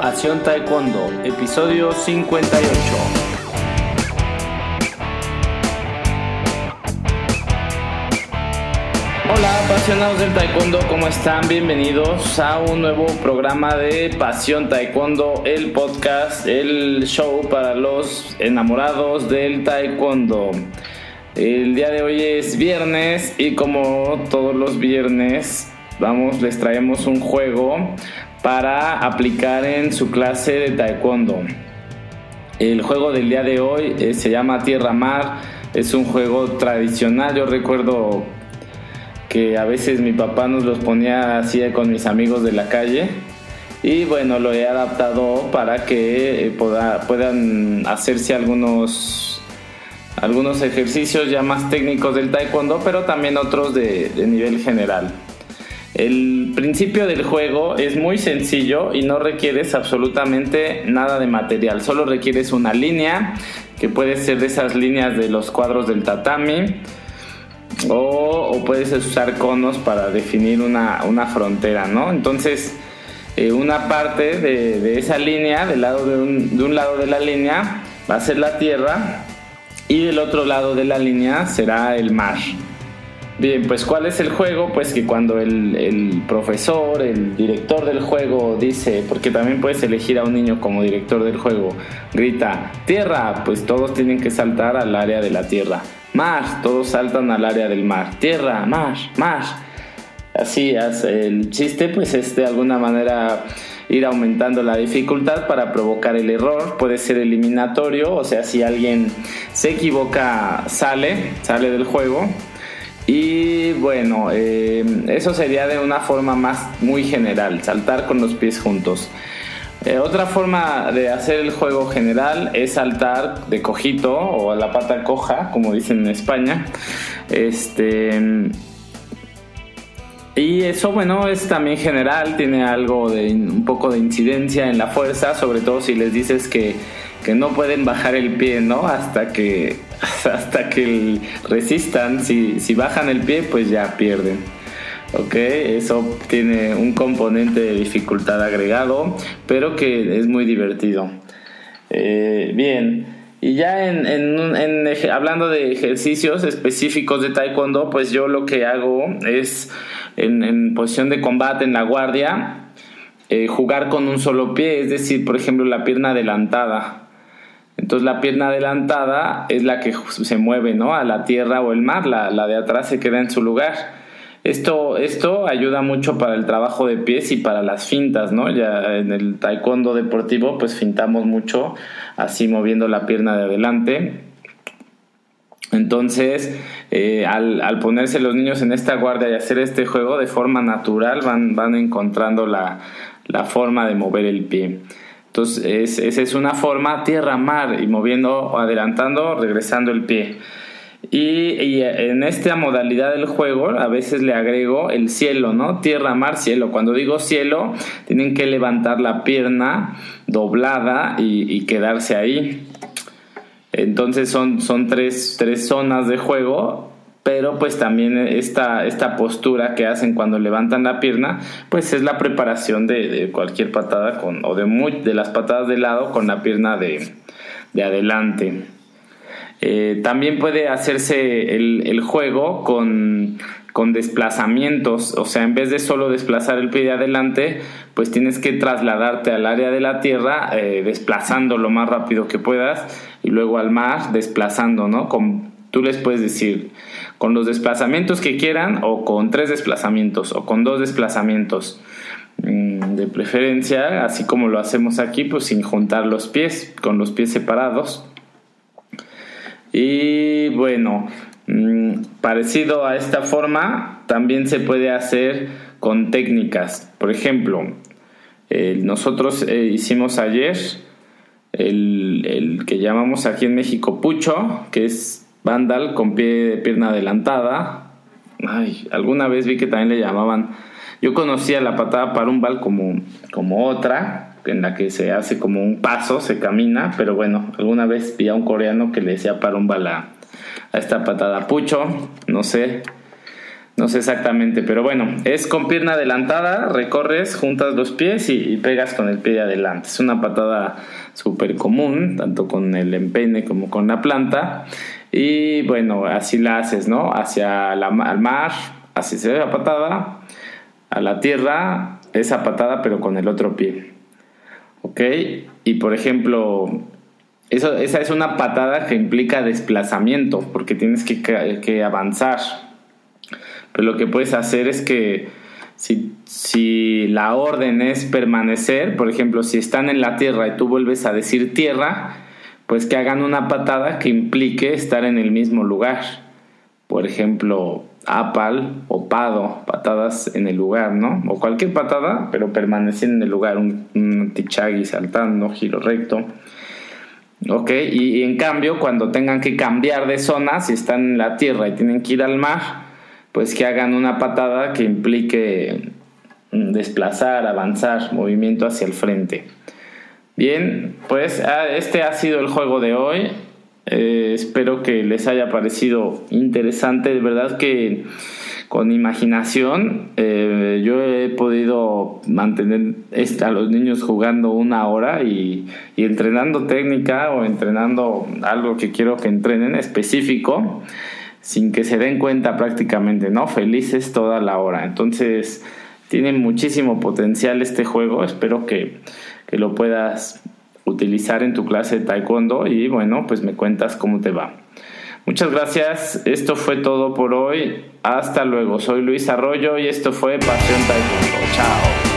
Pasión Taekwondo, episodio 58. Hola apasionados del taekwondo, ¿cómo están? Bienvenidos a un nuevo programa de Pasión Taekwondo, el podcast, el show para los enamorados del taekwondo. El día de hoy es viernes y como todos los viernes, vamos, les traemos un juego para aplicar en su clase de taekwondo. El juego del día de hoy eh, se llama Tierra Mar, es un juego tradicional, yo recuerdo que a veces mi papá nos los ponía así con mis amigos de la calle y bueno, lo he adaptado para que eh, puedan hacerse algunos, algunos ejercicios ya más técnicos del taekwondo, pero también otros de nivel general. El principio del juego es muy sencillo y no requieres absolutamente nada de material, solo requieres una línea que puede ser de esas líneas de los cuadros del tatami o, puedes usar conos para definir una, frontera, ¿no? Entonces, eh, una parte de, esa línea, del lado de un, de un lado de la línea, va a ser la tierra y del otro lado de la línea será el mar. Bien, pues ¿cuál es el juego? Pues que cuando el, profesor, el director del juego dice, porque también puedes elegir a un niño como director del juego, grita, tierra, pues todos tienen que saltar al área de la tierra. Mar, todos saltan al área del mar. Tierra, mar, mar. Así es, el chiste pues es de alguna manera ir aumentando la dificultad para provocar el error. Puede ser eliminatorio, o sea, si alguien se equivoca, sale, sale del juego y bueno, eh, eso sería de una forma más muy general, saltar con los pies juntos. Eh, otra forma de hacer el juego general es saltar de cojito o a la pata coja, como dicen en España. Este, y eso, bueno, es también general, tiene algo de un poco de incidencia en la fuerza, sobre todo si les dices que que no pueden bajar el pie, ¿no? Hasta que, hasta que resistan. Si, si bajan el pie, pues ya pierden. ¿ok? Eso tiene un componente de dificultad agregado, pero que es muy divertido. Eh, bien, y ya en, en, hablando de ejercicios específicos de taekwondo, pues yo lo que hago es en, posición de combate en la guardia, eh, jugar con un solo pie, es decir, por ejemplo, la pierna adelantada. Entonces la pierna adelantada es la que se mueve ¿no? a la tierra o el mar, la, la de atrás se queda en su lugar. Esto, esto ayuda mucho para el trabajo de pies y para las fintas, ¿no? Ya en el taekwondo deportivo pues fintamos mucho así moviendo la pierna de adelante. Entonces, eh, al, al, ponerse los niños en esta guardia y hacer este juego de forma natural, van, van encontrando la, la forma de mover el pie. Entonces, esa es una forma tierra-mar y moviendo, adelantando, regresando el pie. Y, en esta modalidad del juego a veces le agrego el cielo, ¿no? Tierra, mar, cielo. Cuando digo cielo, tienen que levantar la pierna doblada y, quedarse ahí. Entonces son, son tres, tres zonas de juego pero pues también esta, esta postura que hacen cuando levantan la pierna, pues es la preparación de, cualquier patada con, o de, muy, de las patadas de lado con la pierna de, adelante. Eh, también puede hacerse el, juego con, desplazamientos, o sea, en vez de solo desplazar el pie de adelante, pues tienes que trasladarte al área de la tierra, eh, desplazando lo más rápido que puedas, y luego al mar, desplazando, ¿no? Con, tú les puedes decir, con los desplazamientos que quieran o con tres desplazamientos o con dos desplazamientos mm, de preferencia, así como lo hacemos aquí, pues sin juntar los pies, con los pies separados. Y bueno, mm, parecido a esta forma, también se puede hacer con técnicas. Por ejemplo, nosotros eh, hicimos ayer el, el que llamamos aquí en México pucho, que es Vandal con pie de pierna adelantada. Ay, alguna vez vi que también le llamaban. Yo conocía la patada parumbal como, como otra, en la que se hace como un paso, se camina, pero bueno, alguna vez vi a un coreano que le decía parumbal a, a esta patada pucho, no sé. No sé exactamente, pero bueno, es con pierna adelantada, recorres, juntas los pies y, pegas con el pie de adelante. Es una patada súper común, tanto con el empeine como con la planta. Y bueno, así la haces, ¿no? Hacia la, al mar, así se ve la patada, a la tierra, esa patada pero con el otro pie. ¿Ok? Y por ejemplo, eso, esa es una patada que implica desplazamiento, porque tienes que, que avanzar pero lo que puedes hacer es que si, si la orden es permanecer, por ejemplo, si están en la tierra y tú vuelves a decir tierra, pues que hagan una patada que implique estar en el mismo lugar. Por ejemplo, apal o pado, patadas en el lugar, ¿no? O cualquier patada, pero permaneciendo en el lugar, un, un tichagui saltando, giro recto. Ok, y, y, en cambio, cuando tengan que cambiar de zona, si están en la tierra y tienen que ir al mar, pues que hagan una patada que implique mm, desplazar, avanzar, movimiento hacia el frente. Bien, pues ah, este ha sido el juego de hoy. Eh, espero que les haya parecido interesante. De verdad que con imaginación eh, yo he podido mantener a los niños jugando una hora y, y entrenando técnica o entrenando algo que quiero que entrenen específico sin que se den cuenta prácticamente, ¿no? Felices toda la hora. Entonces, tiene muchísimo potencial este juego. Espero que, que lo puedas utilizar en tu clase de taekwondo y bueno, pues me cuentas cómo te va. Muchas gracias, esto fue todo por hoy. Hasta luego, soy Luis Arroyo y esto fue Pasión Taekwondo. Chao.